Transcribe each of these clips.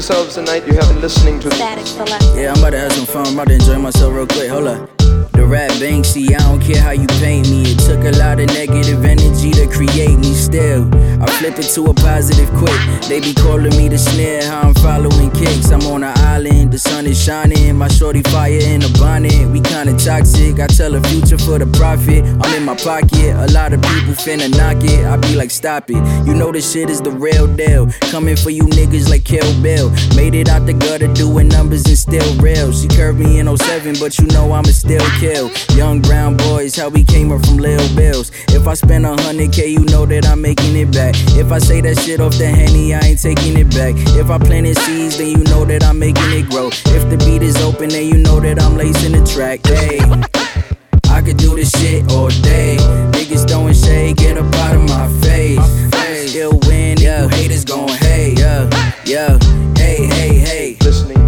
you enjoyed yourselves tonight, you have been listening to. Static select. Yeah, I'm about to have some fun. I'm about to enjoy myself real quick. Hold up. Rap Banksy, I don't care how you paint me. It took a lot of negative energy to create me still. I flip it to a positive quick. They be calling me the snare, how I'm following kicks. I'm on an island, the sun is shining. My shorty fire in a bonnet. We kinda toxic. I tell the future for the profit. I'm in my pocket. A lot of people finna knock it. I be like, stop it. You know this shit is the real deal. Coming for you niggas like Kill Bill. Made it out the gutter doing numbers and still real. She curved me in 07, but you know I'ma still kill. Young brown boys, how we came up from Lil Bills. If I spend a hundred K, you know that I'm making it back. If I say that shit off the henny, I ain't taking it back. If I planted seeds, then you know that I'm making it grow. If the beat is open, then you know that I'm lacing the track. Hey. I could do this shit all day. Niggas throwing shade, get up out of my face. Still win, yeah. Haters gon' hate, yeah, yeah.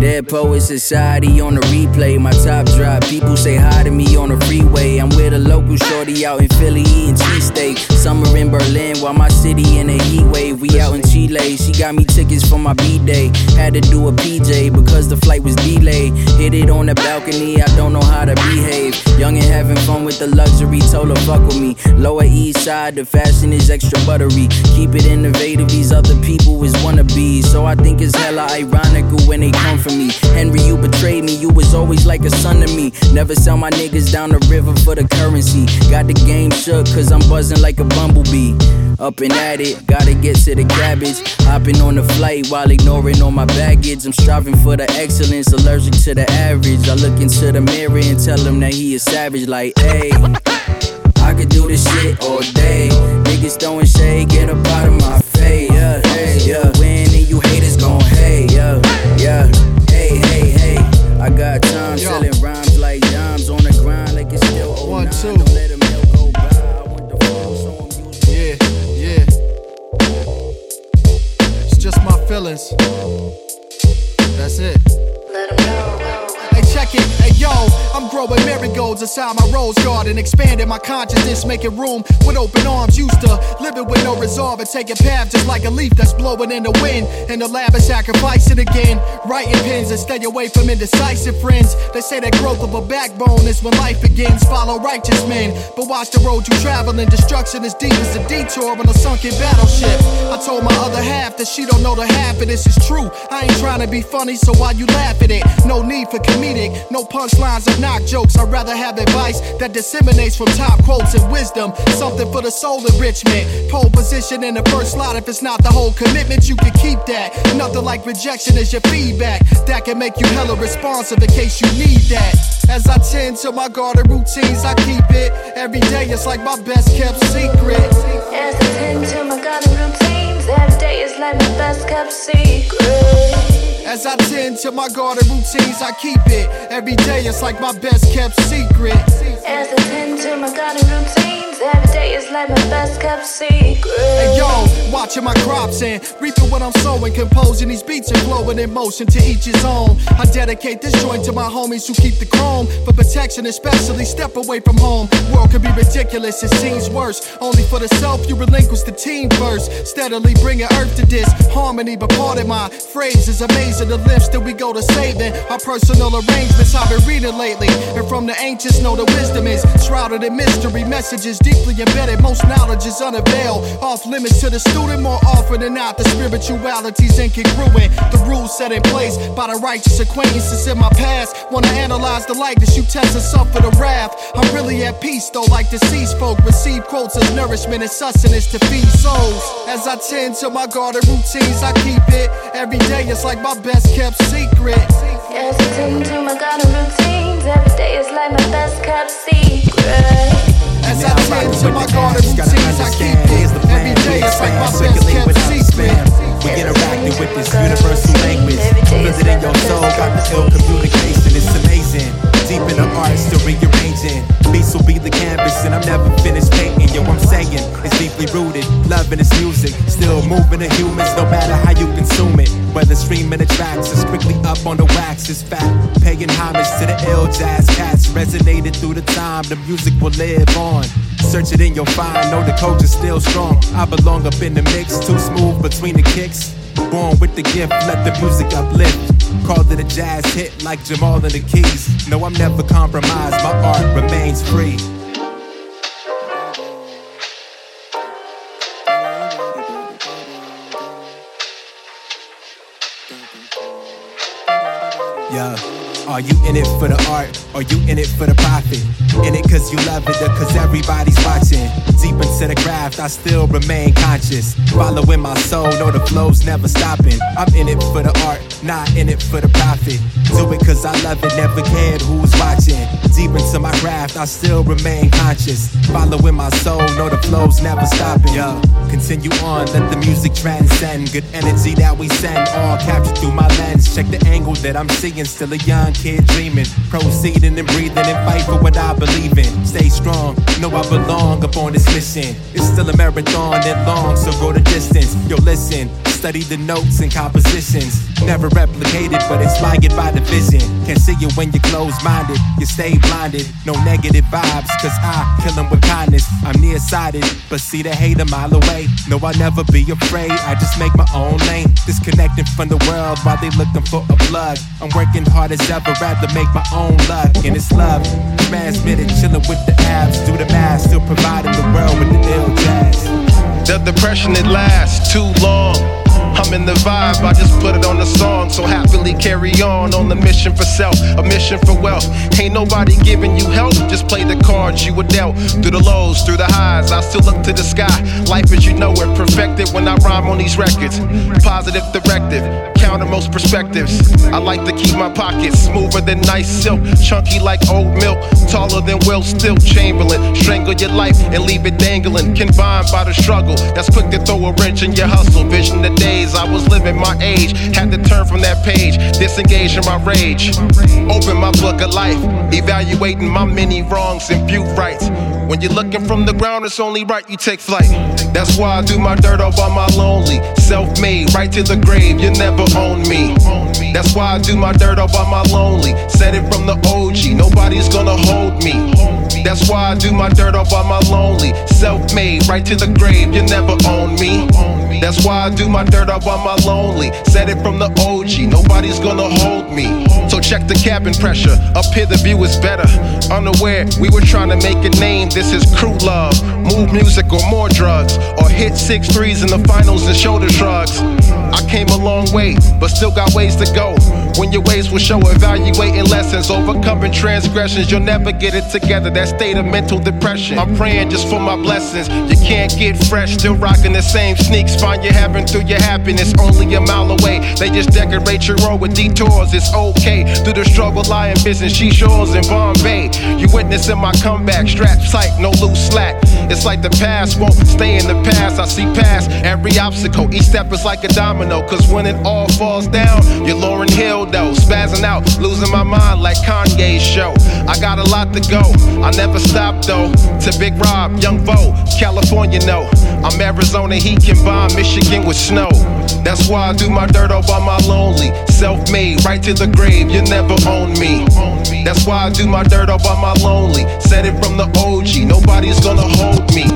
Dead Poet Society on the replay. My top drop. People say hi to me on the freeway. I'm with a local shorty out in Philly eating cheesesteak. Summer in Berlin while my city in a heat wave. We out in Chile. She got me tickets for my B day. Had to do a PJ because the flight was delayed. Hit it on the balcony. I don't know how to behave. Young and having fun with the luxury. Told her fuck with me. Lower East Side. The fashion is extra buttery. Keep it innovative. These other people is wannabes. So I think it's hella ironical when they come for me. Henry, you betrayed me. You was always like a son to me. Never sell my niggas down the river for the currency. Got the game shook cause I'm buzzing like a bumblebee. Up and at it, gotta get to the cabbage. Hopping on the flight while ignoring all my baggage. I'm striving for the excellence, allergic to the average. I look into the mirror and tell him that he is savage, like, hey. I could do this shit all day. Niggas throwing shade, get up out of my face. Yeah. I got time Yo. Growing marigolds inside my rose garden, expanding my consciousness, making room with open arms. Used to living with no resolve and taking path just like a leaf that's blowing in the wind. In the lab, and sacrificing again. Writing pins and stay away from indecisive friends. They say that growth of a backbone is when life begins. Follow righteous men, but watch the road you travel in. Destruction is deep as a detour on a sunken battleship. I told my other half that she don't know the half of this is true. I ain't trying to be funny, so why you laugh at it? No need for comedic, no punchlines or knock jokes. I'd rather have advice that disseminates from top quotes and wisdom. Something for the soul enrichment. Pole position in the first slot. If it's not the whole commitment, you can keep that. Nothing like rejection is your feedback. That can make you hella responsive in case you need that. As I tend to my garden routines, I keep it. Every day it's like my best kept secret. As I tend to my garden routines, every day is like my best kept secret. As I tend to my garden routines, I keep it. Every day it's like my best kept secret. As I tend to my garden routines, every day is like my best kept secret. Hey yo, watching my crops and reaping what I'm sowing, composing these beats and flowing in motion to each his own. I dedicate this joint to my homies who keep the chrome for protection, especially step away from home. World can be ridiculous, it seems worse. Only for the self you relinquish the team first. Steadily bringing earth to this harmony, but part of my phrase is amazing. The lifts that we go to saving, our personal arrangements I've been reading lately, and from the ancients know the wisdom is shrouded in mystery. Messages deeply embedded, most knowledge is unavailed. Off limits to the student, more often than not, the spirituality's incongruent. The rules set in place by the righteous acquaintances in my past. Wanna analyze the likeness, you test and suffer the wrath. I'm really at peace though, like deceased folk receive quotes as nourishment and sustenance to feed souls. As I tend to my garden routines, I keep it. Every day it's like my best kept secret. As I tend to my garden routines, every day is like my best kept secret. As I tend to my garden routines, I keep it. Every day it's like my best kept secret. We interacting with this universal language. Visiting your soul, got the ill communication. It's amazing. Deep in the art, still rearranging. Beats will be the canvas and I'm never finished painting. Yo, I'm saying it's deeply rooted. Love in its music, still moving the humans, no matter how you consume it. Whether streaming the tracks or strictly up on the wax is fat. Paying homage to the ill jazz cats, resonated through the time. The music will live on. Search it and you'll find, know the culture's still strong. I belong up in the mix, too smooth between the kicks. Born with the gift, let the music uplift. Called it a jazz hit like Jamal and the Keys. No, I'm never compromised, my art remains free. Yeah. Are you in it for the art? Are you in it for the profit? In it cause you love it or cause everybody's watching? Deep into the craft, I still remain conscious. Following my soul, know the flow's never stopping. I'm in it for the art, not in it for the profit. Do it cause I love it, never cared who's watching. Deep into my craft, I still remain conscious. Following my soul, know the flow's never stopping. Yeah. Continue on, let the music transcend. Good energy that we send, all captured through my lens. Check the angle that I'm seeing, still a young kid dreaming, proceeding and breathing and fight for what I believe in. Stay strong, know I belong upon this mission. It's still a marathon and long, so go the distance. Yo, listen, study the notes and compositions. Never replicated, but inspired by the vision. Can't see you when you're closed minded, you stay blinded. No negative vibes, cause I kill them with kindness. I'm nearsighted, but see the hate a mile away. No, I'll never be afraid, I just make my own lane. Disconnecting from the world while they looking for a plug. I'm working hard as ever rather make my own luck, and it's love. Transmitted, chillin' with the abs, do the math, still providing the world with the ill jazz. The depression, it lasts too long. I'm in the vibe, I just put it on the song. So happily carry on on the mission for self, a mission for wealth. Ain't nobody giving you help, just play the cards you were dealt. Through the lows, through the highs, I still look to the sky. Life as you know it, perfected when I rhyme on these records. Positive directive, counter most perspectives. I like to keep my pockets smoother than nice silk, chunky like old milk, taller than Will Still Chamberlain. Strangle your life and leave it dangling, combined by the struggle. That's quick to throw a wrench in your hustle. Vision the days I was living my age. Had to turn from that page, disengage in my rage. Open my book of life, evaluating my many wrongs and few rights. When you're looking from the ground, it's only right you take flight. That's why I do my dirt all by my lonely. Right to the grave, you never own me. That's why I do my dirt all by my lonely. Said it from the OG, nobody's gonna hold me. That's why I do my dirt all by my lonely. Self made, right to the grave, you never own me. That's why I do my dirt up on my lonely. Said it from the OG, nobody's gonna hold me. So check the cabin pressure, up here the view is better. Unaware, we were trying to make a name, this is crew love. Move music or more drugs, or hit six threes in the finals and shoulder shrugs. I came a long way, but still got ways to go. When your ways will show, evaluating lessons, overcoming transgressions, you'll never get it together. That state of mental depression. I'm praying just for my blessings. You can't get fresh, still rocking the same sneaks. Find your heaven through your happiness, only a mile away. They just decorate your road with detours. It's okay. Through the struggle, lying business, she shores in Bombay. You witnessing my comeback, strapped tight, no loose slack. It's like the past won't stay in the past. I see past every obstacle. Each step is like a domino. Cause when it all falls down, you're Lauryn Hill though. Spazzing out, losing my mind like Kanye's show. I got a lot to go. I never stop though. To Big Rob, Young Vo, California, no. I'm Arizona heat combined Michigan with snow. That's why I do my dirt all by my lonely. Self made, right to the grave, you never own me. That's why I do my dirt all by my lonely. Said it from the OG, nobody's gonna hold me.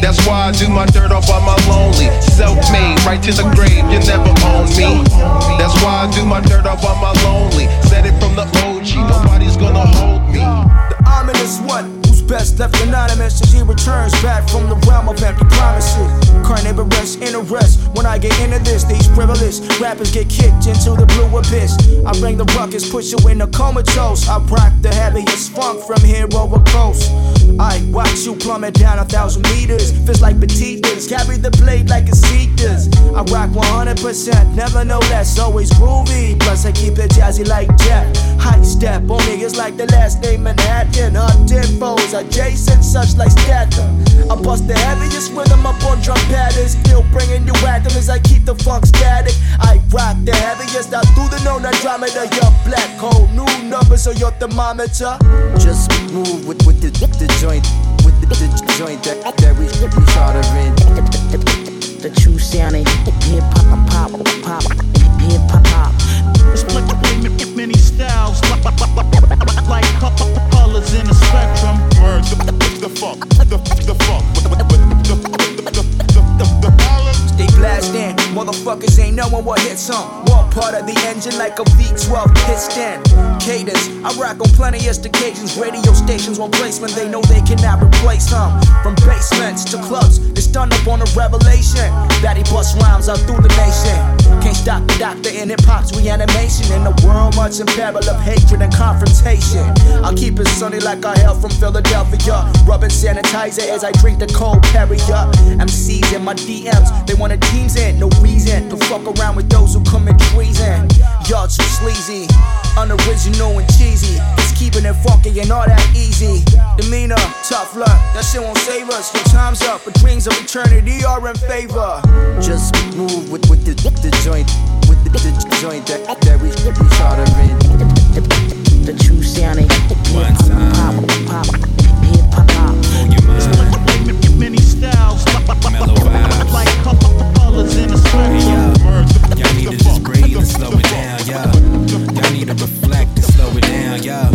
That's why I do my dirt all by my lonely. Self made, right to the grave, you never own me. That's why I do my dirt all by my lonely. Said it from the OG, nobody's gonna hold me. The ominous one best left anonymous as he returns back from the realm of empty promises. Carnivorous interest when I get into this. These frivolous rappers get kicked into the blue abyss. I bring the ruckus, push you in the comatose. I rock the heaviest funk from here over coast. Plummet down a thousand meters. Feels like petitas, carry the blade like a does. I rock 100%, never know less, always groovy. Plus I keep it jazzy like Jack. High step on niggas like the last name Manhattan. Undead foes adjacent, such like stature. I bust the heaviest rhythm up on drum patterns, still bringing you rhythm as I keep the funk static. I rock the heaviest out through the known Andromeda. Your black hole, new numbers on your thermometer. Just move with, with the, the joint with the, the joint that, that we, we chartering. The true sounding hip hop, pop, pop, hip hop, pop. Many styles, like colors in the spectrum. The, fuck, the funk, the, fuck the Motherfuckers ain't knowing what hits them. One part of the engine like a V12 piston. Cadence, I rock on plenty of occasions. Radio stations on placement, they know they cannot replace them. From basements to clubs, it's done up on a revelation. Daddy bust rhymes out through the nation. Can't stop the doctor in hip hop's reanimation. In a world much in peril of hatred and confrontation. I'll keep it sunny like I hail from Philadelphia. Rubbing sanitizer as I drink the cold carrier. MCs in my DMs, they want a teams in. No reason to fuck around with those who come commit treason. Y'all too sleazy, unoriginal and cheesy. Just keeping it funky and all that easy. Demeanor, tough luck, that shit won't save us. Your time's up, but dreams of eternity are in favor. Just move with, with the, the joint, with the, the joint that, that we, we chartering. The, the, the true sounding One time. pop, pop, hip hop, pop. On your mind. Many styles, Mellow vibes. like colors in the Hey, yo. Y'all need to just breathe and slow it down, yo. Y'all need to reflect and slow it down, yo.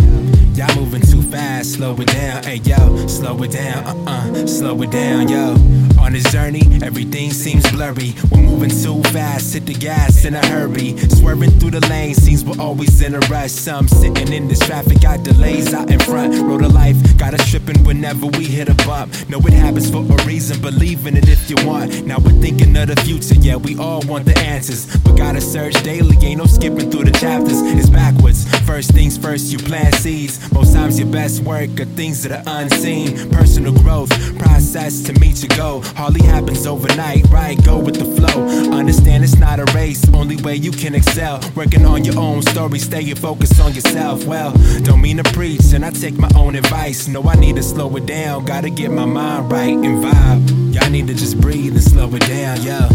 Y'all moving too fast, slow it down, hey yo, slow it down, uh uh, slow it down, yo. On this journey, everything seems blurry. We're moving too fast, hit the gas in a hurry. Swerving through the lane, seems we're always in a rush. Some sitting in this traffic, got delays out in front. Road of life, got us tripping whenever we hit a bump. Know it happens for a reason, believe in it if you want. Now we're thinking of the future, yeah, we all want the answers. But gotta search daily, ain't no skipping through the chapters. It's backwards. First things first, you plant seeds. Most times your best work are things that are unseen. Personal growth, process to meet your goal. Hardly happens overnight, right? Go with the flow. Understand it's not a race, only way you can excel. Working on your own story, staying focused on yourself. Well, don't mean to preach, and I take my own advice. No, I need to slow it down, gotta get my mind right and vibe. Y'all need to just breathe and slow it down, yo.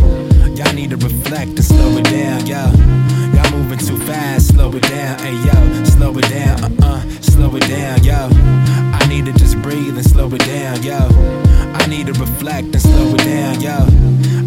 Y'all need to reflect and slow it down, yo. Y'all moving too fast, slow it down, hey yo, slow it down, uh uh, slow it down, yo. Need to just breathe and slow it down, yo. I need to reflect and slow it down, yo.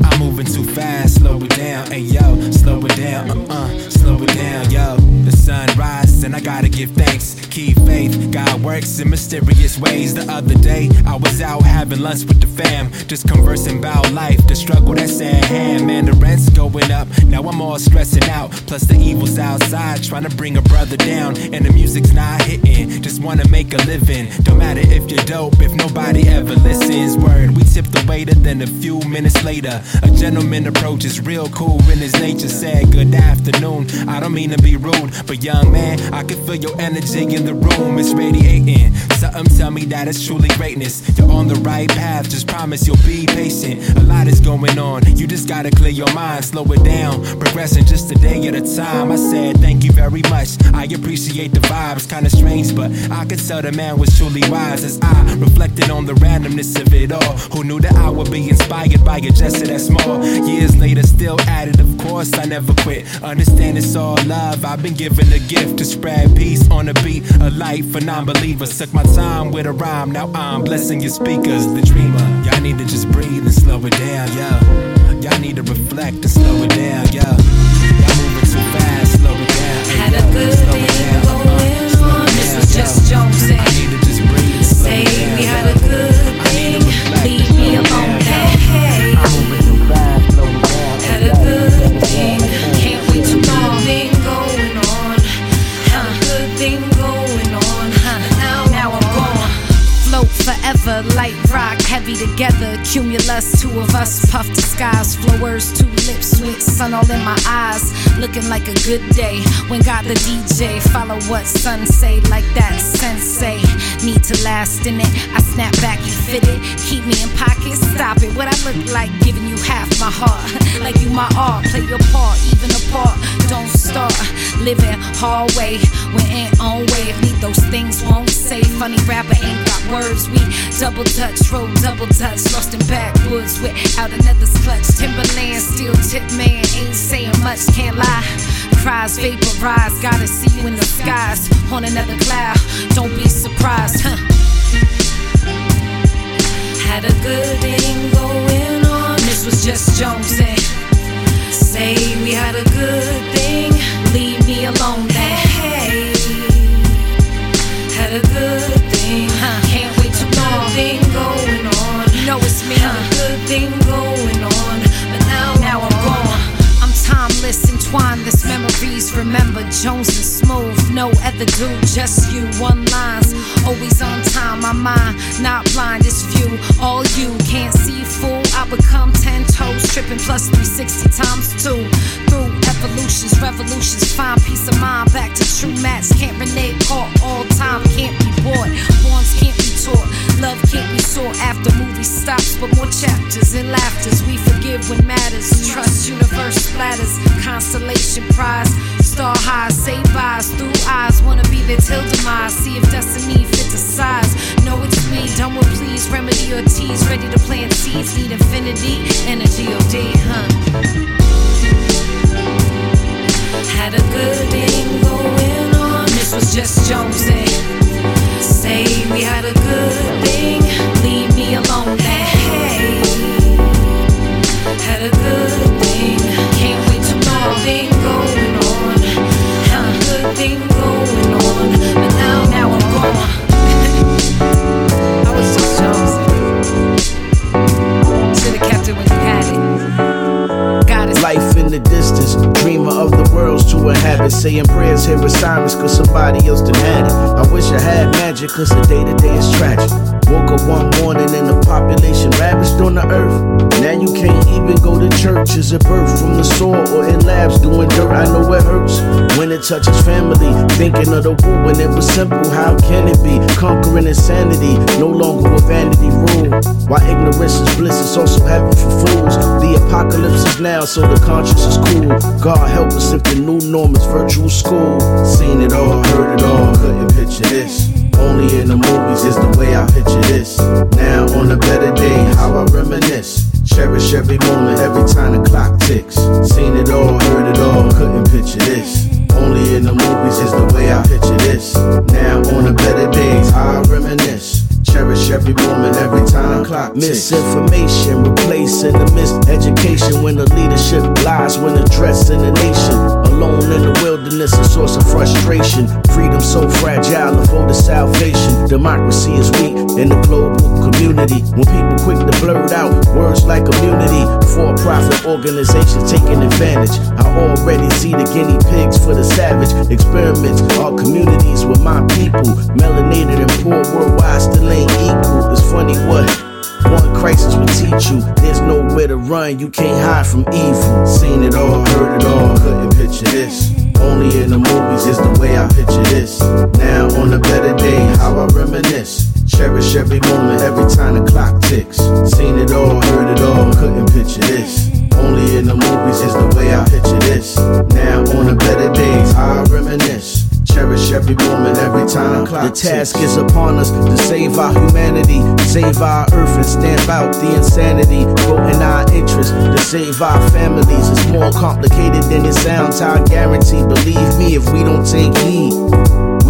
I'm moving too fast, slow it down, hey yo, slow it down, uh uh, slow it down, yo. The sun rises and I gotta give thanks. Keep faith, God works in mysterious ways. The other day, I was out having lunch with the fam, just conversing about life, the struggle that's at hand. Man, the rent's going up, now I'm all stressing out. Plus, the evil's outside, trying to bring a brother down, and the music's not hitting. Just wanna make a living. Don't matter if you're dope, if nobody ever listens. Word, we tip the waiter, then a few minutes later, a gentleman approaches, real cool in his nature. Said, Good afternoon. I don't mean to be rude, but young man, I can feel your energy in the room. It's radiating. Something tell me that it's truly greatness. You're on the right path, just promise you'll be patient. A lot is going on, you just gotta clear your mind, slow it down. Progressing just a day at a time. I said, Thank you very much. I appreciate the vibes, kinda strange, but I could tell the man was truly wise as I reflected on the randomness of it all. Who knew that I would be inspired by a gesture that small? Years later, still at it, of course, I never quit. Understand it's all love. I've been given a gift to spread peace on a beat, a light for non believers. Took my time with a rhyme, now I'm blessing your speakers, the dreamer. Y'all need to just breathe and slow it down, yo. Y'all need to reflect and slow it down, yo. Y'all moving too fast, slow it down. Had a good slow it thing uh-uh, going on. This was just Jones Say we had a good thing. Leave me alone. Heavy together. Cumulus, two of us, puff the skies, flowers, two lips, sweet sun all in my eyes. Looking like a good day when got the DJ. Follow what sun say, like that sensei. Need to last in it. I snap back, you fit it. Keep me in pocket, stop it. What I look like giving you half my heart. like you my art, play your part, even apart. Don't start living hallway when ain't on wave. Need those things won't say. Funny rapper ain't got words. We double touch, roll double touch. Lost in backwoods without another's clutch. Timberland, steel tip man, ain't saying much, can't lie. Cries vaporize, gotta see you in the skies on another cloud. Don't be surprised, huh? Had a good thing going on. This was just Jones and say we had a good thing. Leave me alone then. Hey, had a good thing. Huh. Can't wait too long. Thing going on. You know it's me. Had a good thing going on. But now, now I'm gone. I'm timeless, entwined. This memories remember Jones and Smooth. No other dude, just you. One lines, always on time. My mind not blind, it's view. All you can't see, fool. I become tripping plus 360 times two. Through evolutions, revolutions, find peace of mind. Back to true mats. Can't renege, caught all time. Can't be bought. Borns can't be taught. Love can't be sought after movie stops, but more chapters and laughters. We forgive when matters. Trust universe splatters. Constellation prize. Star highs, say byes through eyes. Wanna be there till demise. See if destiny fit size. Know it's me, done with please. Remedy or tease. Ready to plant seeds. Need infinity. Energy OD, huh? Had a good thing going on. This was just Jones and say we had a good thing. Leave me alone then. Hey, had a good the distance, dreamer of the worlds to inhabit. Saying prayers here with sirens, cause somebody else done had it. I wish I had magic, cause the day to day is tragic. Woke up one morning and the population ravaged on the earth. Now you can't even go to church. Is it birth from the soil or in labs doing dirt? I know it hurts when it touches family. Thinking of the war when it was simple. How can it be? Conquering insanity, no longer with vanity rule. Why ignorance is bliss, it's also heaven for fools. The apocalypse now, so the conscience is cool. God help us if the new norm is virtual school. Seen it all, heard it all, couldn't picture this. Only in the movies is the way I picture this. Now on a better day, how I reminisce. Cherish every moment, every time the clock ticks. Seen it all, heard it all, couldn't picture this. Only in the movies is the way I picture this. Now on the better days, how I reminisce. Cherish every moment, every time clock. Misinformation replacing the miseducation when the leadership lies when addressed in the nation. Alone in the wilderness, a source of frustration. Freedom so fragile, a vote of salvation. Democracy is weak in the global community. When people quick to blurt out words like immunity, for profit organizations taking advantage. I already see the guinea pigs for the savage experiments. Our communities with my people, melanated and poor worldwide still ain't equal. It's funny what one crisis will teach you. There's nowhere to run, you can't hide from evil. Seen it all, heard it all, couldn't picture this. Only in the movies is the way I picture this. Now on a better day, how I reminisce. Cherish every moment, every time the clock ticks. Seen it all, heard it all, couldn't picture this. Only in the movies is the way I picture this. Now on the better days, I reminisce. Cherish every moment, every time the task is upon us to save our humanity, save our earth and stamp out the insanity. Vote in our interest to save our families. It's more complicated than it sounds, I guarantee. Believe me, if we don't take heed.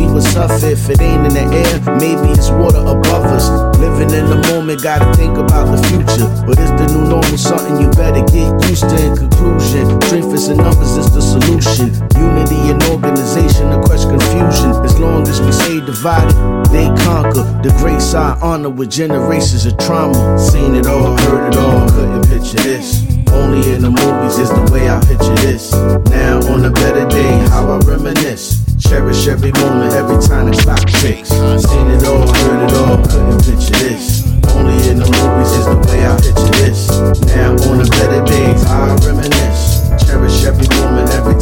We would suffer if it ain't in the air. Maybe it's water above us. Living in the moment, gotta think about the future. But it's the new normal, something you better get used to. In conclusion, strength is in numbers is the solution. Unity and organization to crush confusion. As long as we stay divided, they conquer. The grace I honor with generations of trauma. Seen it all, heard it all, couldn't picture this. Only in the movies is the way I picture this. Now on a better day, how I reminisce. Cherish every moment, every time the clock ticks. Seen it all, heard it all, couldn't picture this. Only in the movies is the way I picture this. Now on the better days, I reminisce. Cherish every moment, every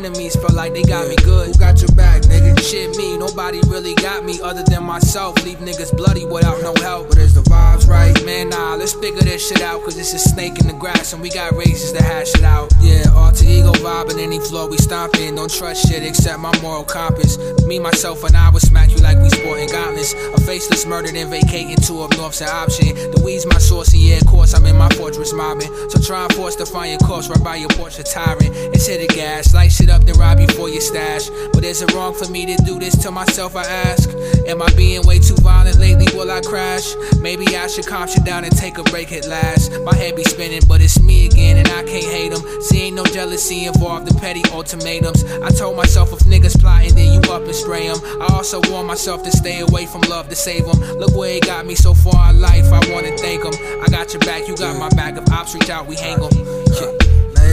enemies feel like they got me good. Who got your back, nigga? Shit, me. Nobody really got me other than myself. Leave niggas bloody without no help. But is the vibes right? Man, nah, let's figure this shit out, cause it's a snake in the grass, and we got races to hash it out. Yeah, alter ego vibing any floor we stomping. Don't trust shit except my moral compass. Me, myself, and I would smack you like we sporting gauntlets. A faceless murdered and vacating two up north's an option. The weed's my source, and yeah, of course, I'm in my fortress mobbing. So try and force to find your course right by your porch of tyrant. It's hit the gas, light shit up, then rob you for your stash. But is it wrong for me to do this to myself? I ask. Am I being way too violent lately? Will I crash? Maybe I should calm shit down and take a break at last. My head be spinning, but it's me again, and I can't hate them. See, ain't no jealousy involved, the petty ultimatums. I told myself if niggas plotting, then you up and spray them. I also warned myself to stay away from love to save them. Look where it got me so far in life, I wanna thank them. I got your back, you got my back. If ops reach out, we hang them. Yeah.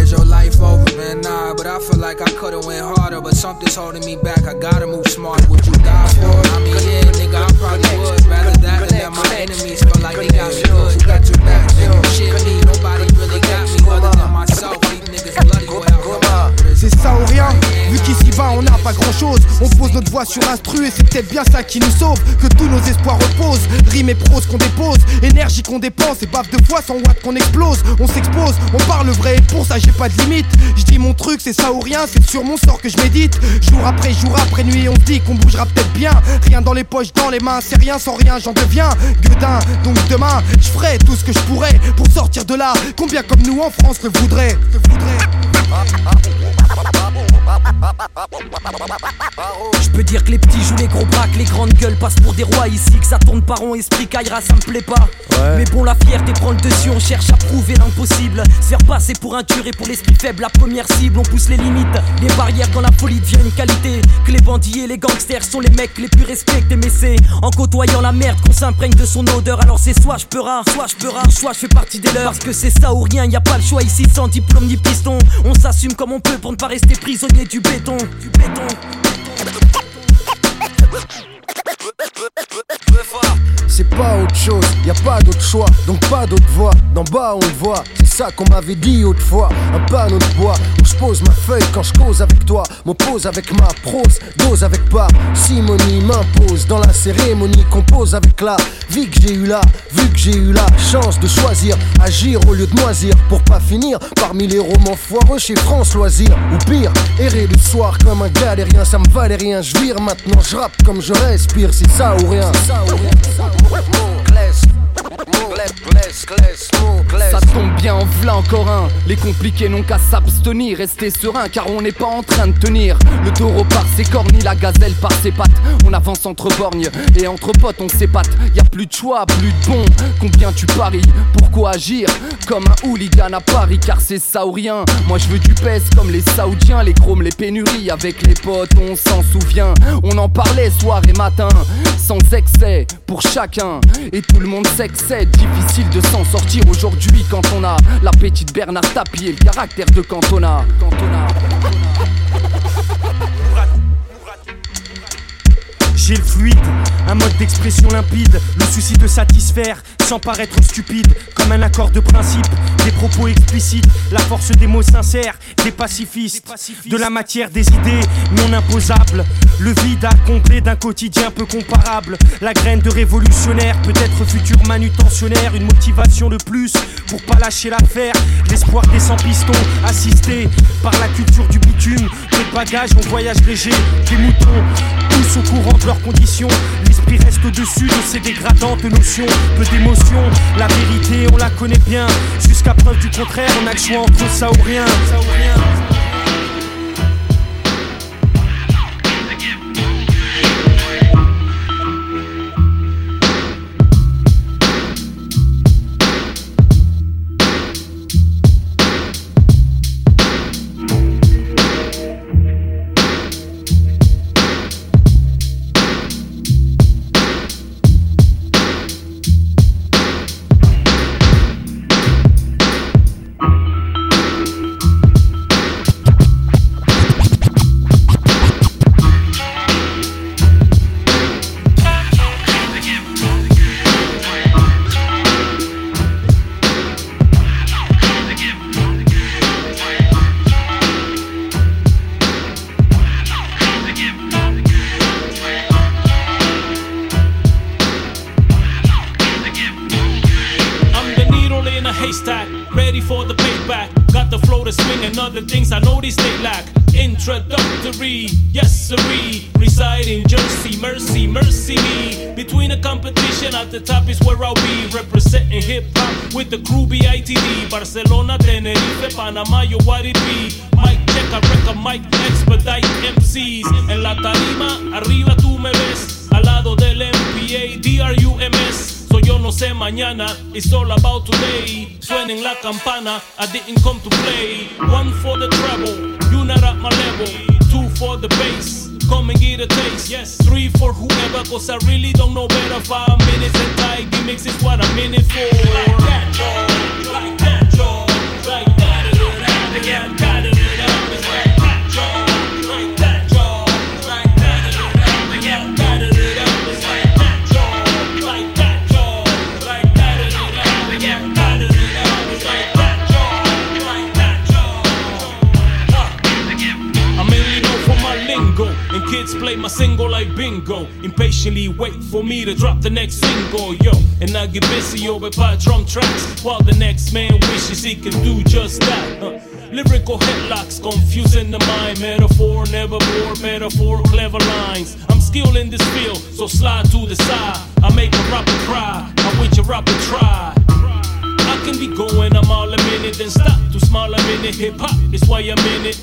Is your life over, man? Nah, but I feel like I could've went harder, but something's holding me back. I gotta move smarter. Would you die for it? I mean, yeah, nigga, I probably would. Rather that than let my enemies feel like they got me good. You got your back, nigga. Shit, me, nobody really got me other than myself. C'est ça ou rien, vu qu'ici bas on n'a pas grand chose On pose notre voix sur instru et c'est peut-être bien ça qui nous sauve. Que tous nos espoirs reposent, rime et prose qu'on dépose. Énergie qu'on dépense et baffe de foi sans watts qu'on explose. On s'expose, on parle vrai. Et pour ça j'ai pas de limite. Je dis mon truc c'est ça ou rien, c'est sur mon sort que je médite. Jour après jour après nuit on dit qu'on bougera peut-être bien. Rien dans les poches, dans les mains, c'est rien. Sans rien j'en deviens Gueudin, donc demain je ferai tout ce que je pourrais Pour sortir de là, combien comme nous en France le voudraient Le voudraient Bubble, bubble, bubble, bubble. Je peux dire que les petits jouent les gros braques, les grandes gueules passent pour des rois ici, que ça tourne par rond, esprit Kaira, ça me plaît pas. Mais bon, la fierté prend le dessus, on cherche à prouver l'impossible. Se faire passer pour un tueur et pour l'esprit faible, la première cible, on pousse les limites. Les barrières quand la folie devient une qualité. Que les bandits et les gangsters sont les mecs les plus respectés, mais c'est en côtoyant la merde qu'on s'imprègne de son odeur. Alors c'est soit je peux rare, soit je peux rare, soit je fais partie des leurs. Parce que c'est ça ou rien, y a pas le choix ici sans diplôme ni piston. On s'assume comme on peut pour ne pas rester prisonnier du béton. Du béton. C'est pas autre chose, y a pas d'autre choix, donc pas d'autre voix. D'en bas on le voit, c'est ça qu'on m'avait dit autrefois. Un panneau de bois où je pose ma feuille quand je cause avec toi. M'oppose avec ma prose, dose avec pas. Simonie m'impose dans la cérémonie, compose avec la vie que j'ai eu là. Vu que j'ai eu la chance de choisir, agir au lieu de moisir. Pour pas finir parmi les romans foireux chez France Loisirs. Ou pire, errer le soir comme un galérien, ça me valait rien. Je vire maintenant, je rappe comme je respire, c'est ça ou rien. Ça ou rien. Move, class. Move. Ça tombe bien, en v'là encore un. Les compliqués n'ont qu'à s'abstenir, rester serein car on n'est pas en train de tenir. Le taureau par ses cornes, la gazelle par ses pattes. On avance entre borgnes et entre potes, on s'épate. Y a plus de choix, plus de bon. Combien tu paries? Pourquoi agir? Comme un hooligan à Paris Car c'est ça ou rien. Moi je veux du pèse comme les Saoudiens, les chromes, les pénuries. Avec les potes, on s'en souvient. On en parlait soir et matin, sans excès pour chacun. Et tout le monde c'est difficile de s'en sortir aujourd'hui quand on a la petite Bernard Tapie et le caractère de Cantona. Cantona. J'ai le fluide, un mode d'expression limpide, le souci de satisfaire sans paraître stupide, comme un accord de principe, des propos explicites, la force des mots sincères, des pacifistes, de la matière des idées non imposables, le vide à combler d'un quotidien peu comparable, la graine de révolutionnaire, peut-être futur manutentionnaire, une motivation de plus pour pas lâcher l'affaire, l'espoir des sans pistons, assisté par la culture du bitume, des bagages, on voyage léger, des moutons tous au courant de L'esprit reste au-dessus de ces dégradantes notions. Peu d'émotion, la vérité on la connaît bien. Jusqu'à preuve du contraire, on a le choix entre ça ou rien. Ça ou rien. Tenerife, Panamá, yo what it be. Mike check, I record, Mike expedite MCs. En la tarima, arriba tú me ves. Al lado del MPA, DRUMS. So yo no sé mañana, it's all about today. Suenen la campana, I didn't come to play. One for the treble, you not at my level. Two for the bass. Come and get a taste. Yes. Three for whoever, cause I really don't know better. Five minutes and tight gimmicks is what I'm in it for. Like that, like that. Kids play my single like bingo. Impatiently wait for me to drop the next single, yo. And I get busy over by drum tracks while the next man wishes he could do just that. Lyrical headlocks confusing the mind. Metaphor, never bored. Metaphor, clever lines. I'm skilled in this field, so slide to the side. I make a rapper cry. I wish a rapper try. I can be going, I'm all a minute, then stop to smile a minute. Hip hop is why I'm in it.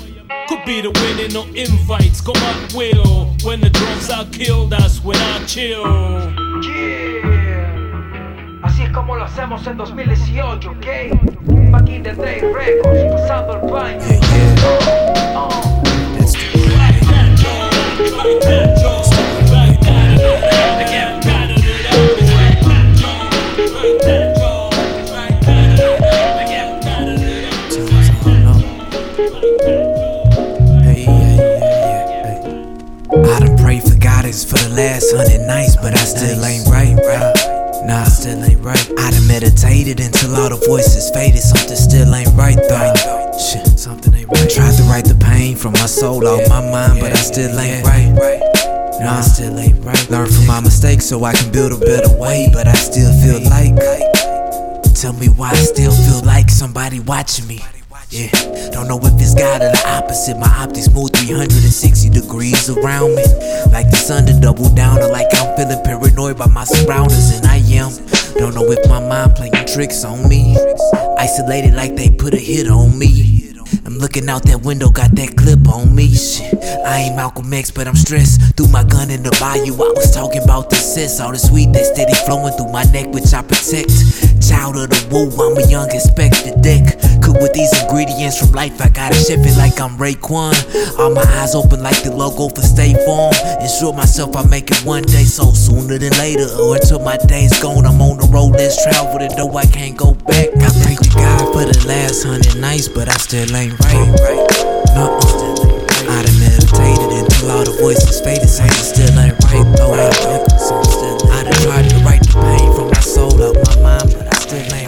Could be the winning, no invites, come at will. When the drums are killed, that's when I chill. Yeah. Así es como lo hacemos en 2018, ¿ok? Back in the day, records, pasando el baño. Yeah. Uh. For the last hundred nights, but I still ain't right. Nah, still ain't right. I done meditated until all the voices faded. Something still ain't right though. Shit, something ain't right. Tried to write the pain from my soul off my mind, but I still ain't right. Nah, still ain't right. Learn from my mistakes so I can build a better way, but I still feel like. Tell me why I still feel like somebody watching me. Yeah, don't know if it's God or the opposite. My optics move 360 degrees around me. Like the sun to double down, or like I'm feeling paranoid by my surroundings, and I am. Don't know if my mind playing tricks on me. Isolated like they put a hit on me. I'm looking out that window, got that clip on me. Shit, I ain't Malcolm X, but I'm stressed. Threw my gun in the bayou. I was talking about the cess, all the sweet that steady flowing through my neck, which I protect. Child of the woo, I'm a young expected dick. Cook with these ingredients from life, I gotta ship it like I'm Raekwon. All my eyes open like the logo for State Farm. Ensure myself I make it one day, so sooner than later, or until my day's gone. I'm on the road, let's travel, the though I can't go back. I thank the God for the last hundred nights, but I still ain't right. No, I done meditated until all the voices faded, saying I still ain't right. Oh, I done tried to write the pain from my soul out my mind, but I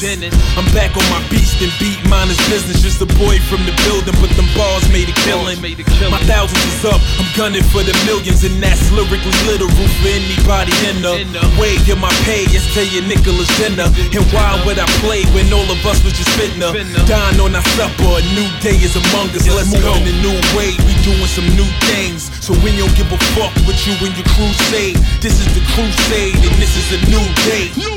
tennis. I'm back on my beast and beat minus business. Just a boy from the building, but them bars made a killing. My thousands is up, I'm gunning for the millions, and that's lyrically literal for anybody in the way of my pay. It's tell you Nicholas Jenner. And why would I play when all of us was just fitna? Dying on our supper, a new day is among us. Let's move in a new way, we doing some new things. So we don't give a fuck with you and your crusade. This is the crusade, and this is a new day.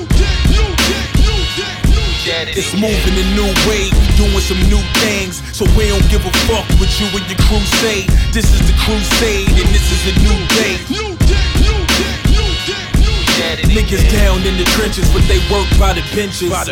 It's moving a new way, doing some new things. So we don't give a fuck with you and your crusade. This is the crusade, and this is a new day. Niggas down in the trenches, but they work by the benches. I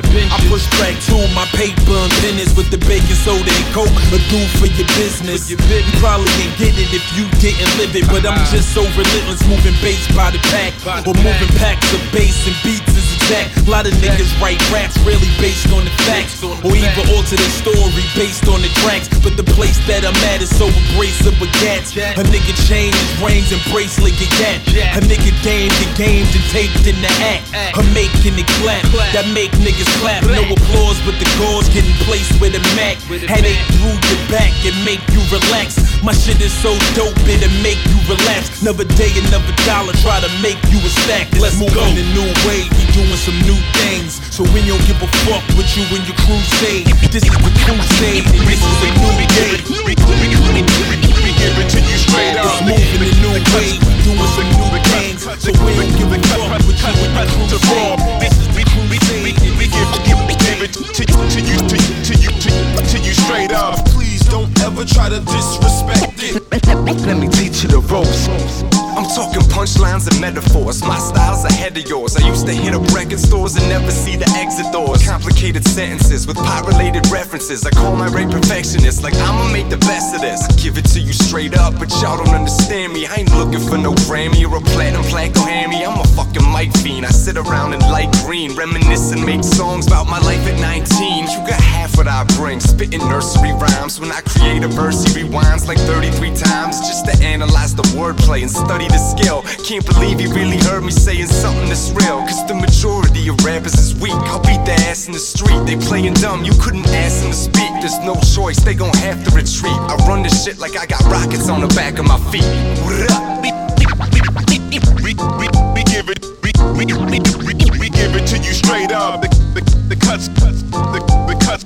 push back to my paper and pennies with the baking soda and coke. A do for your business. You probably ain't get it if you didn't live it, but I'm just so relentless, moving bass by the pack, or moving packs of bass and beats is exact. A lot of niggas write raps really based on the facts, or even alter the story based on the tracks. But the place that I'm at is so abrasive with cats. A nigga chain his rings and bracelet get gat. A nigga game get games and taped in the act. I'm making it clap, that make niggas clap. No applause, but the gauze getting placed with a Mac. Headache through your back and make you relax. My shit is so dope, it'll make you relax. Another day, another dollar, try to make you a stack. Let's move in a new way, we doing some new things. So we don't give a fuck with you and your crusade. This is the crusade, this is a new day. We give it to you straight up. It's moving a new way, doing some new things. So we don't give a fuck with you and your crusade. This is the crusade, we give, it to, you, to you, to you, to, to you straight up. Please don't ever try to disrespect it. Let me teach you the ropes. I'm talking punchlines and metaphors. My style's ahead of yours. I used to hit up record stores and never see the exit doors. Complicated sentences with pot related references. I call my rate perfectionist, like I'ma make the best of this. I give it to you straight up, but y'all don't understand me. I ain't looking for no Grammy or a platinum plaque or Hammy. I'm a fucking mic fiend. I sit around in light green, reminisce and make songs about my life at 19. You got half what I bring, spitting nursery rhymes. When I create a verse, he rewinds like 33 times just to analyze the wordplay and study the skill. Can't believe he really heard me saying something that's real. Cause the majority of rappers is weak. I'll beat their ass in the street. They playing dumb, you couldn't ask them to speak. There's no choice, they gon' have to retreat. I run this shit like I got rockets on the back of my feet. We, we, we give it, we, we, we, we give it to you straight up. The, the, the cuts, cuts, the, the cuts,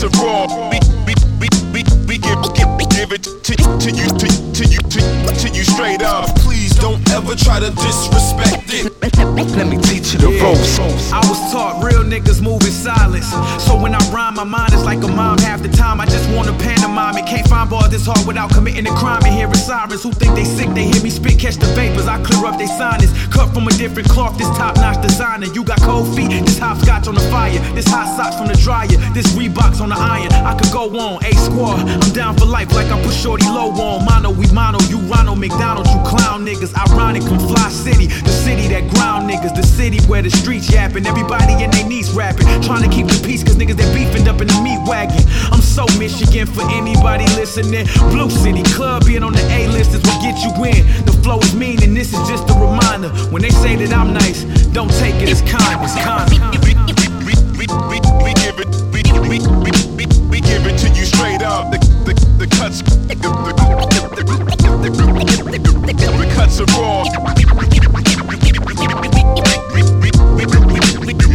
to raw. We, we, we, we, we give, give, give it to, to you, to, to you, to, to you straight up. Please don't ever try to disrespect it. Let me teach you the ropes. I was taught real niggas move in silence. So when I rhyme, my mind is like a mom half the time. I just wanna pantomime it. Can't find bars this hard without committing a crime and hearing sirens. Who think they sick, they hear me spit, catch the vapors. I clear up they sinus. Cut from a different cloth, this top notch designer. You got cold feet, this hopscotch on the fire. This hot socks from the dryer. This Reeboks on the iron. I could go on, A squad. I'm down for life like I put Shorty low on. Mono, we mono. You Ronald McDonald, you clown niggas. Ironic from Fly City, the city that ground niggas. The city where the streets yapping. Everybody in their knees rapping. Trying to keep the peace, cause niggas that beefing up in the meat wagon. I'm so Michigan for anybody listening. Blue City Club being on the A list is what get you in. The flow is mean, and this is just a reminder. When they say that I'm nice, don't take it as kindness. kindness. We, give it, to you straight up. The, the, the cuts, the, the, the, the, the, the cuts are raw.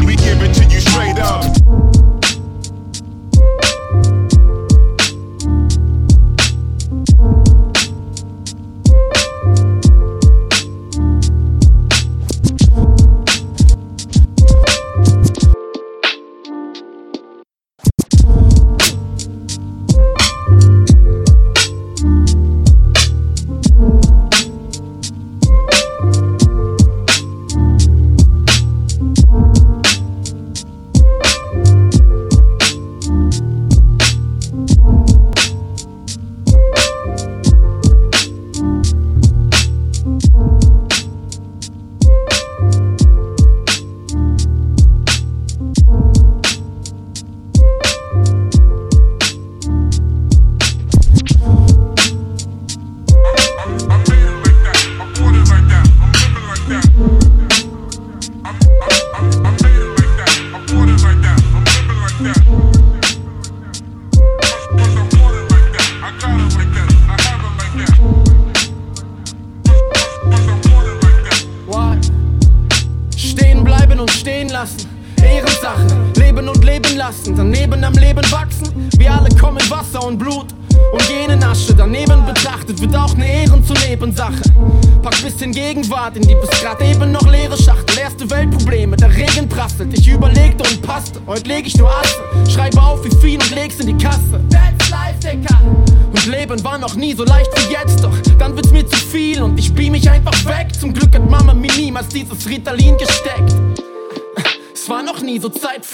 We give it to you straight up.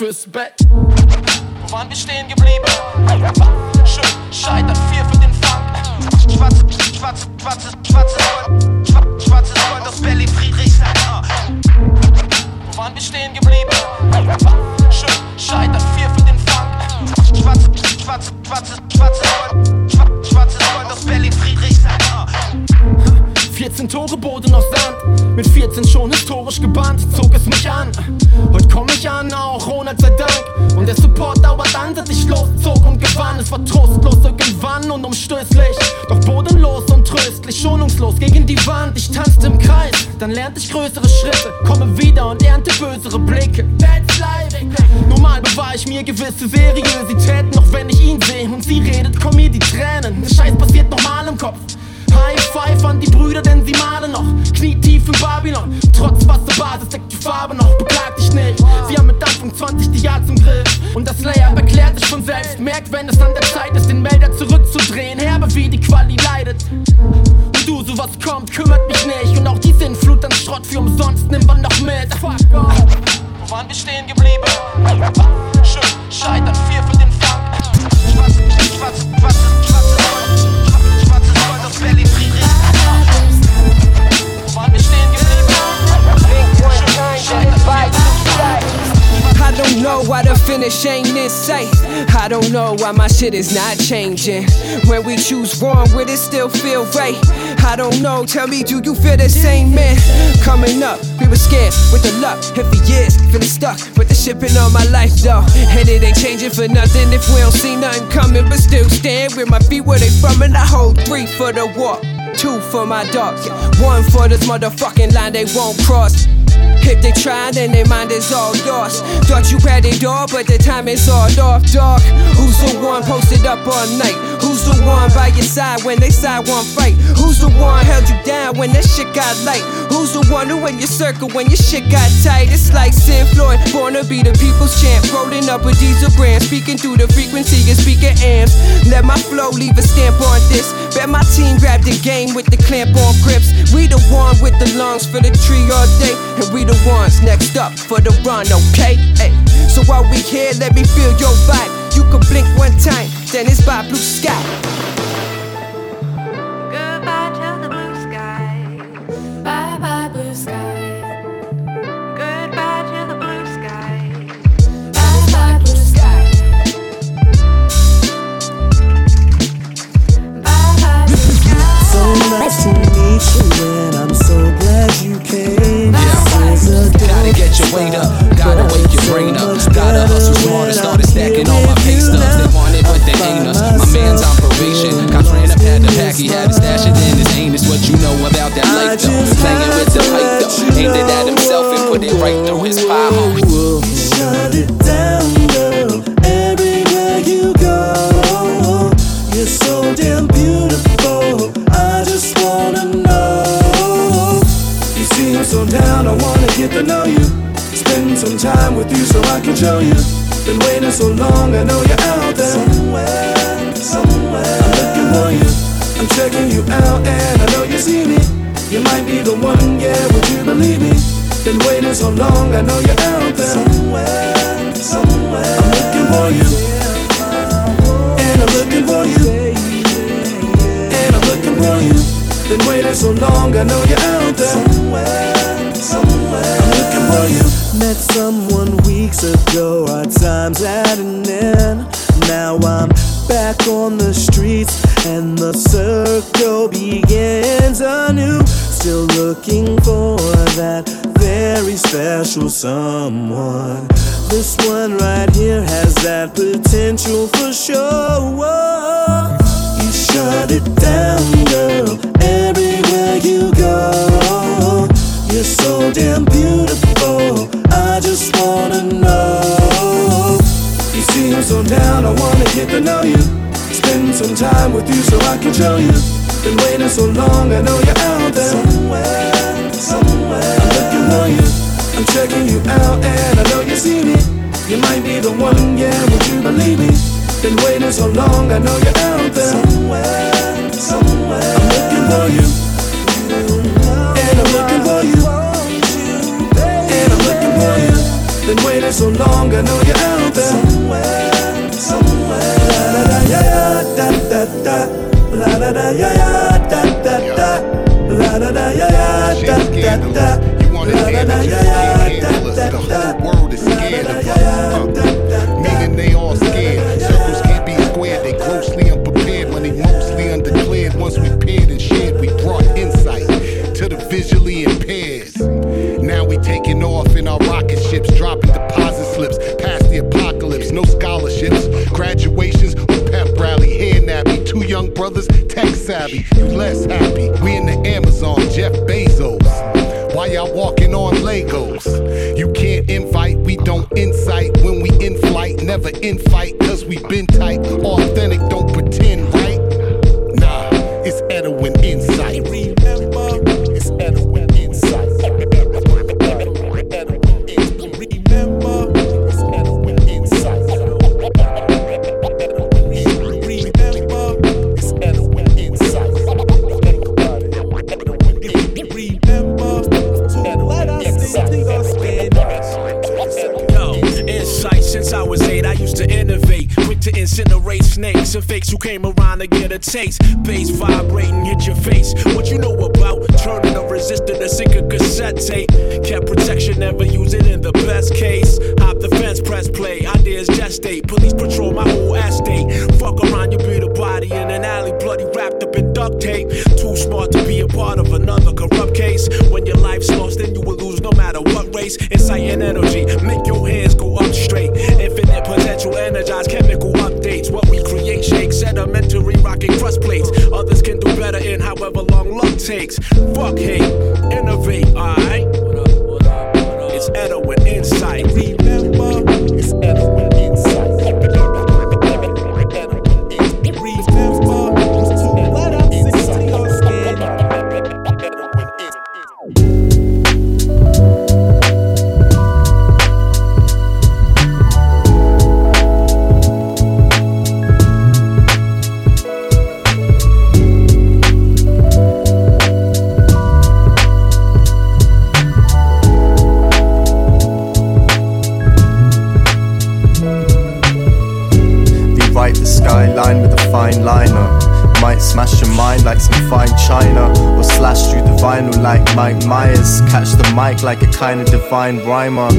Fürs Bett. Wo waren wir stehen geblieben? Lernte ich größere Schritte, komme wieder und ernte bösere Blicke. That's life. Normal bewahr ich mir gewisse Seriosität, noch wenn ich ihn sehe und sie redet, kommen mir die Tränen. Der Scheiß passiert nochmal im Kopf. High Five an die Brüder, denn sie malen noch. Knietief in Babylon. Trotz Wasserbasis deckt die Farbe noch. Beklag dich nicht. Sie haben mit Anfang 20 die Jahr zum Griff. Und das Layup erklärt sich von selbst. Merkt, wenn es an der Zeit ist, den Melder zurückzudrehen. Herbe wie die Quali leidet. Und du, sowas kommt, kümmert mich nicht. Und auch die Sinnflut an Schrott für umsonst nimmt man noch mit. Fuck. Wo waren wir stehen geblieben? Schön, scheitern vier für den Fang. Schwarze, schwarze, schwarze, I don't know why the finish ain't in sight. I don't know why my shit is not changing. When we choose wrong, will it still feel right? I don't know. Tell me, do you feel the same, man? Coming up, we were scared with the luck. And for years, feeling stuck with the shipping on my life, though. And it ain't changing for nothing if we don't see nothing coming, but still stand with my feet where they from. And I hold three for the walk, two for my dog, one for this motherfucking line they won't cross. If they try, then their mind is all lost. Thought you had it all, but the time is all off, dog. Who's the one posted up all night? Who's the one by your side when they side one fight? Who's the one held you down when that shit got light? Who's the one who in your circle when your shit got tight? It's like Sid Floyd, born to be the people's champ. Rolling up with diesel brand, speaking through the frequency and speaker amps. Let my flow leave a stamp on this. Bet my team grabbed the game with the clamp on grips. We the one with the lungs for the tree all day, and we the ones next up for the run, okay? Hey. So while we here, let me feel your vibe. You can blink one time, then it's by blue sky. Can show you. Been waiting so long, I know you're out there. Somewhere, somewhere. I'm looking for you. I'm checking you out, and I know you see me. You might be the one, yeah, would you believe me? Been waiting so long, I know you're out there. Somewhere, somewhere. I'm looking for you. And I'm looking for you. And I'm looking for you. Been waiting so long, I know you're out there. Somewhere, somewhere. La da da da da da. La da da ya ya da da da. La da da ya ya da da da. La da da ya ya da da da. Word is scared of us. Meaning they all scared. Circles can't be squared. They grossly unprepared. Money mostly undeclared. Once we paired and shared, we brought insight to the visually impaired. Now we taking off in our rocket ships, dropping deposit slips past the apocalypse. No scholarships, graduations, brothers, tech savvy. You less happy. We in the Amazon, Jeff Bezos. Why y'all walking on Legos? You can't invite, we don't incite. When we in flight, never in fight, cause we been tight. Authentic, don't pretend, right? Nah, it's Edwin Insight. A taste. Bass vibrating, hit your face. What you know about turning a resistor to sync a cassette tape? Kept protection, never use it in the best case. Hop the fence, press play. Ideas gestate. Police patrol my whole estate. Fuck around, you beat a body in an alley, bloody wrapped up in duct tape. Too smart to be a part of another takes. Fuck hate, innovate, alright? Of divine rhymer.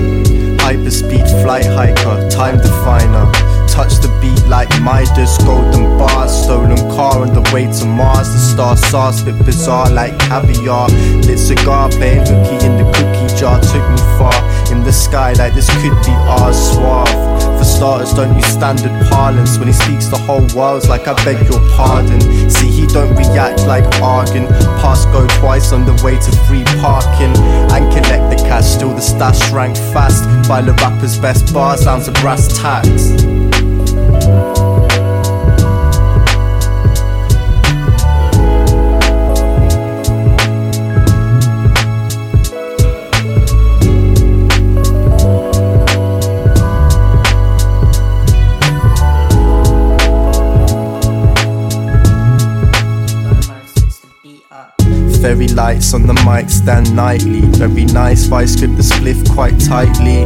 Hyperspeed flight hiker, time definer. Touch the beat like Midas, golden bars, stolen car on the way to Mars. The star sauce, bit bizarre like caviar. Lit cigar, playing hooky in the cookie jar. Took me far in the sky like this could be ours. Suave. Don't use standard parlance when he speaks. The whole world's like I beg your pardon. See, he don't react like Argan. Pass go twice on the way to free parking and collect the cash. Still the stash rank fast by the rapper's best bars down a brass tacks. Lights on the mic stand nightly. Very nice, but I the spliff quite tightly.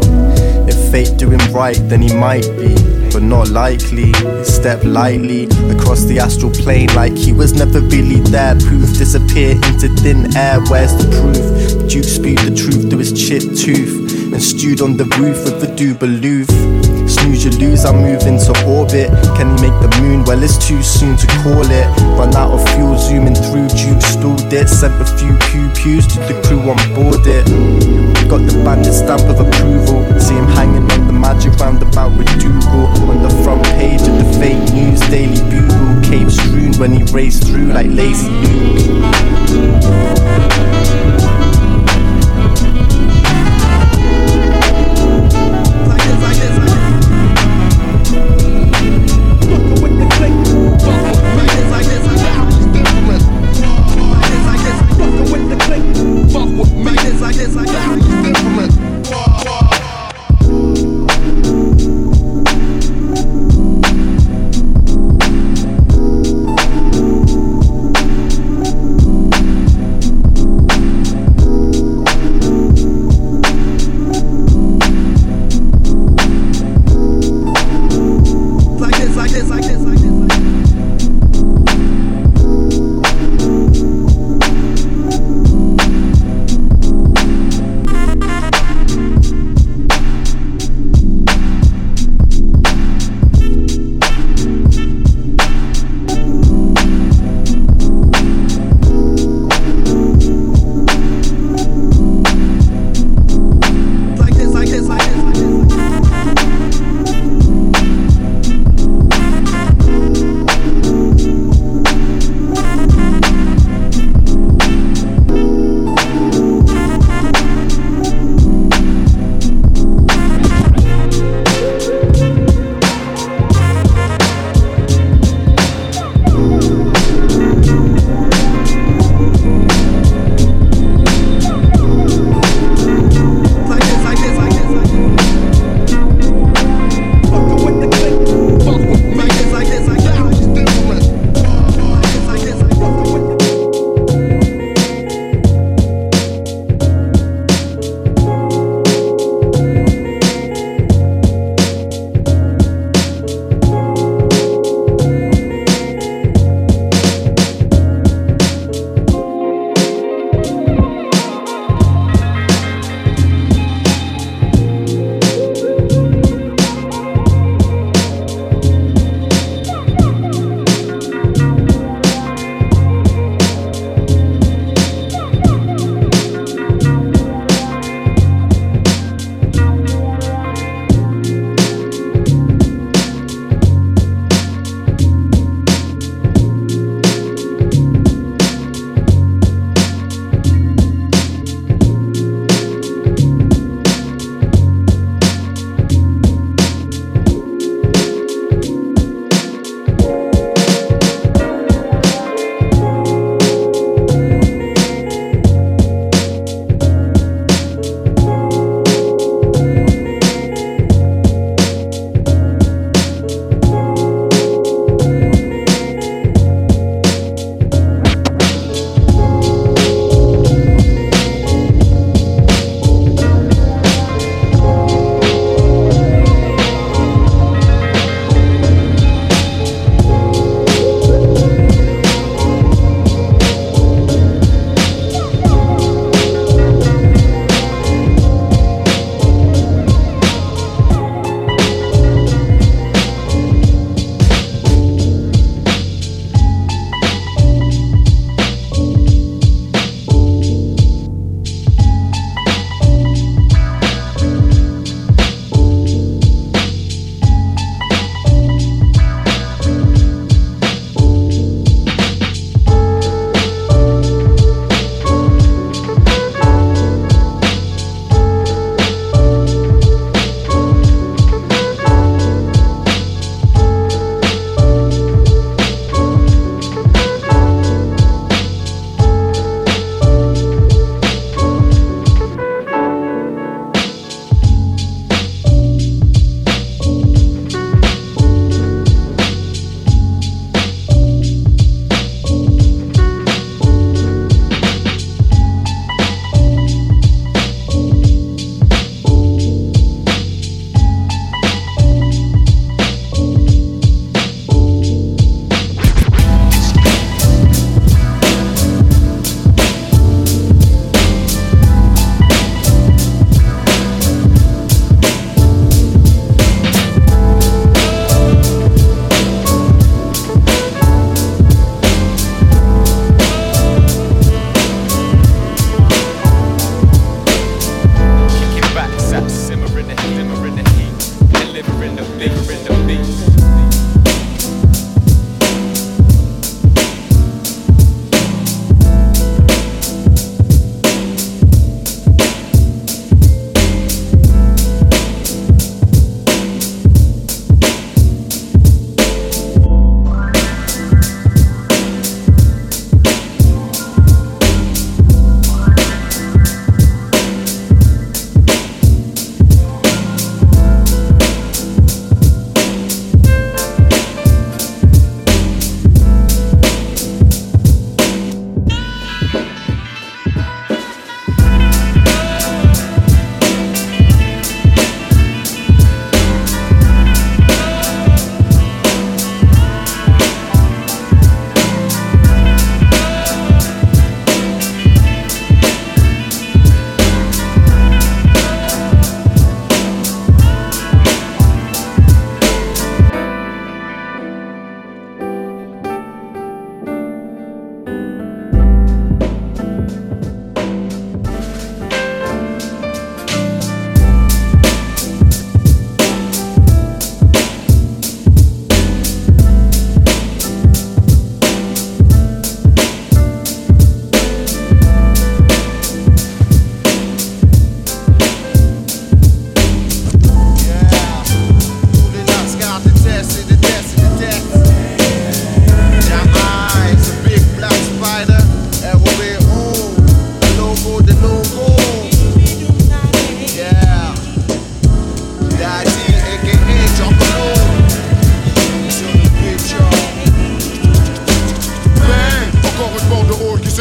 If fate do him right, then he might be, but not likely. Step lightly across the astral plane like he was never really there. Proof disappear into thin air. Where's the proof? Duke spewed the truth through his chipped tooth and stewed on the roof with the Dubaloof. Snooze you lose, I move into orbit. Can he make the moon? Well, it's too soon to call it. Run out of fuel, zooming through, Duke stalled it. Sent a few pews to the crew on board it. Got the bandit stamp of approval. See him hanging on the magic roundabout with Dougal. On the front page of the fake news, Daily Bugle. Cape strewn when he raced through like lazy Luke.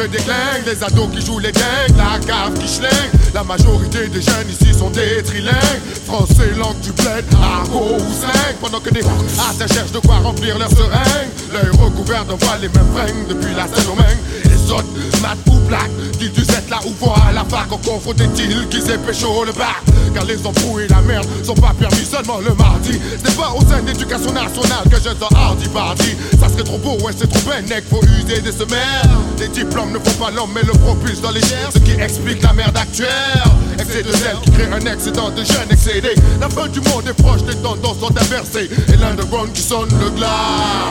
Les ados qui jouent les gangs, la cave qui schlingue. La majorité des jeunes ici sont des trilingues. Français, langue du bled, argot ou slang Pendant que des à cherchent de quoi remplir leur seringue L'œil recouvert de voile les mêmes fringues Depuis la Les autres, mat ou black Qu'ils du Z là où voit à la fac On confond des deals qui s'est pécho le bac. Car les embrouilles et la merde sont pas permis seulement le mardi. C'est pas au sein d'éducation nationale que je sens hardy party Ça serait trop beau, ouais c'est trop bénèque Faut user des semelles. Les diplômes ne font pas l'homme mais le propulsent dans les chairs Ce qui explique la merde actuelle. Excès de zèle qui crée un excédent de jeunes excédés. La fin du monde est proche, les tendances sont inversées. Et l'underground qui sonne le glas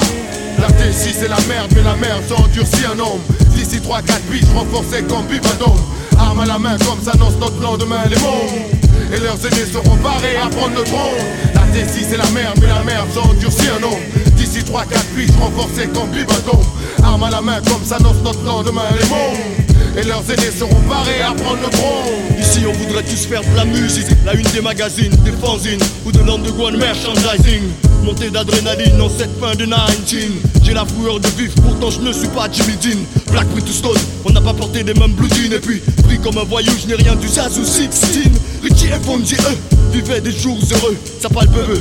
La T6 c'est la merde mais la merde s'endurcit un homme D'ici 3-4 biches renforcés comme Bibadome Arme à la main comme s'annonce notre lendemain les mondes et leurs aînés seront parés à prendre le trône La T6 c'est la merde mais la merde s'endurcit un homme D'ici 3-4 biches renforcés comme Bibadome Arme à la main comme s'annonce notre lendemain les mondes Et leurs aînés seront parés à prendre le trône Ici on voudrait tous faire de la musique, la une des magazines, des fanzines. Ou de l'underground merchandising. Montée d'adrénaline en cette fin de 19. J'ai la foueur de vif, pourtant je ne suis pas Jimmy Dean. Black to Stone, on n'a pas porté des mêmes blue jeans. Et puis, pris comme un voyou, je n'ai rien du Zaz ou 16. Richie et Fonzie, eux, vivaient des jours heureux. Ça parle peu,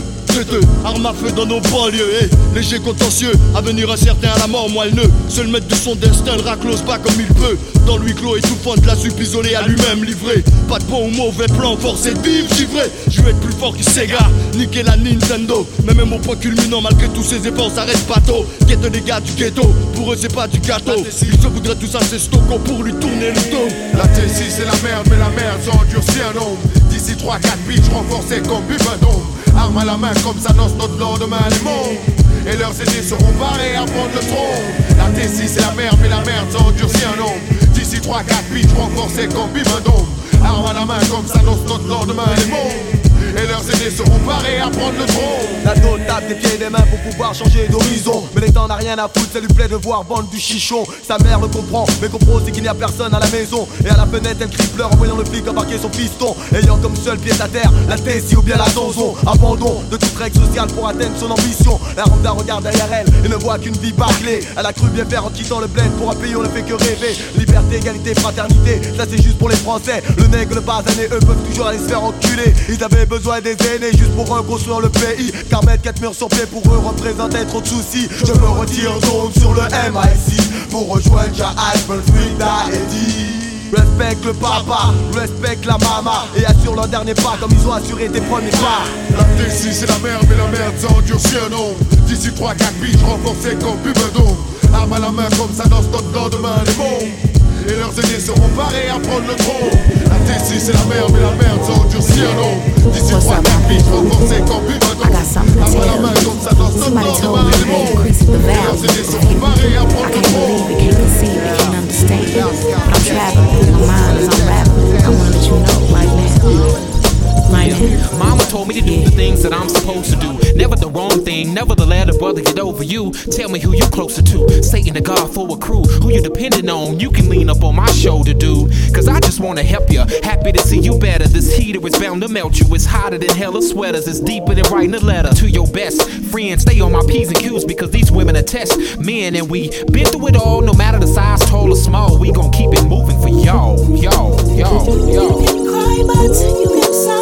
arme à feu dans nos banlieues. Eh, léger contentieux, avenir incertain à la mort moelleux. Seul maître de son destin, le raclose pas comme il peut. Dans lui clos étouffant de la soupe isolée à lui-même livré. Pas de bon ou mauvais plan, forcé de vivre, givré. Je veux être plus fort que Sega, niquer la Nintendo. Mais même au point culminant, malgré tous ces efforts, ça reste bateau. Guette les gars du ghetto, pour eux c'est pas du gâteau. Ils se voudraient tous assez stocko pour lui tourner le dos. La T6 c'est la merde mais la merde s'endurcit un homme D'ici 3-4 biches renforcés comme Bibadome Arme à la main comme s'annonce notre lendemain les mondes Et leurs aînés seront parés à prendre le trône. La T6 c'est la merde mais la merde s'endurcit un homme. D'ici 3-4 biches renforcés comme Bibadome Arme à la main comme s'annonce notre lendemain les mondes et leurs aînés seront parés à prendre le trône. La dot tape des pieds et des mains pour pouvoir changer d'horizon. Mais l'état n'a rien à foutre, ça lui plaît de voir vendre du chichon. Sa mère le comprend, mais comprend aussi qu'il n'y a personne à la maison. Et à la fenêtre elle crie en voyant le flic embarquer son piston. Ayant comme seul pied à terre la Tessie ou bien la donzon Abandon de toute règle sociale pour atteindre son ambition. La Ronda regarde derrière elle et ne voit qu'une vie bâclée. Elle a cru bien faire en quittant le bled pour un pays on ne fait que rêver. Liberté, égalité, fraternité, ça c'est juste pour les Français. Le nègre, le basané, eux peuvent toujours aller se faire enculer. Ils avaient besoin des aînés juste pour reconstruire le pays. Car mettre 4 murs sur pied pour eux représentait trop de soucis. Je me retire donc sur le MIC Pour rejoindre Jahal, Frida et D Respecte le papa, respecte la mama Et assure leur dernier pas comme ils ont assuré tes premiers pas. La T6 c'est la merde mais la merde s'endurcit un homme D'ici 3-4 biches renforcés comme Bubedon Arme à la main comme ça danse notre lendemain les mondes et leurs aînés seront parés à prendre le trône La T6 c'est la merde mais la merde s'endurcit un homme D'ici 3-4 biches renforcés comme Bibendum Somebody told me they increased the value of hidden. I can't believe it, can't conceive it, can't understand it. But I'm traveling through my mind as I'm rapping. I wanna let you know right now. Right now. Mama told me to do the things that I'm supposed to do. Never the wrong thing, never the let a brother get over you. Tell me who you closer to. Satan, the God for a crew. Who you depending on, you can lean up on my shoulder, dude. Cause I just wanna help you. Happy to see you better. This heater is bound to melt you. It's hotter than hella sweaters. It's deeper than writing a letter to your best friend. Stay on my P's and Q's because these women are test men. And we been through it all, no matter the size, tall or small. We gon' keep it moving for y'all, y'all, y'all, y'all.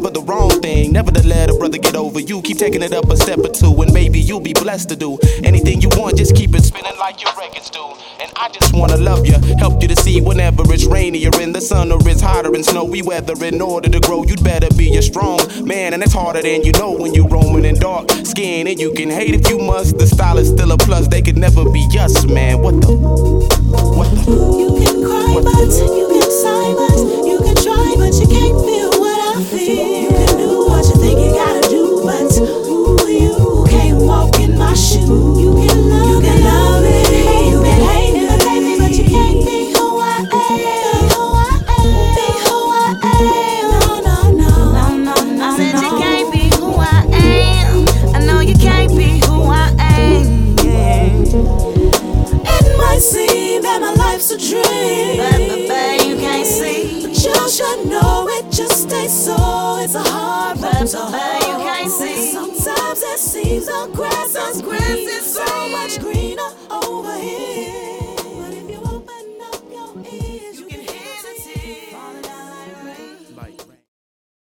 never the wrong thing. Never to let a brother get over you. Keep taking it up a step or two, and maybe you'll be blessed to do anything you want. Just keep it spinning like your records do. And I just wanna love you, help you to see whenever it's rainy or in the sun or it's hotter and snowy weather. In order to grow, you'd better be a strong man, and it's harder than you know when you're roaming in dark skin. And you can hate if you must. The style is still a plus. They could never be us, man. What the? What the? You can cry, but you can sigh, but you can try, but you can't feel seem that my life's a dream, just so. It's a hard road to But, but you can't see. Sometimes it seems the grass is green, so much greener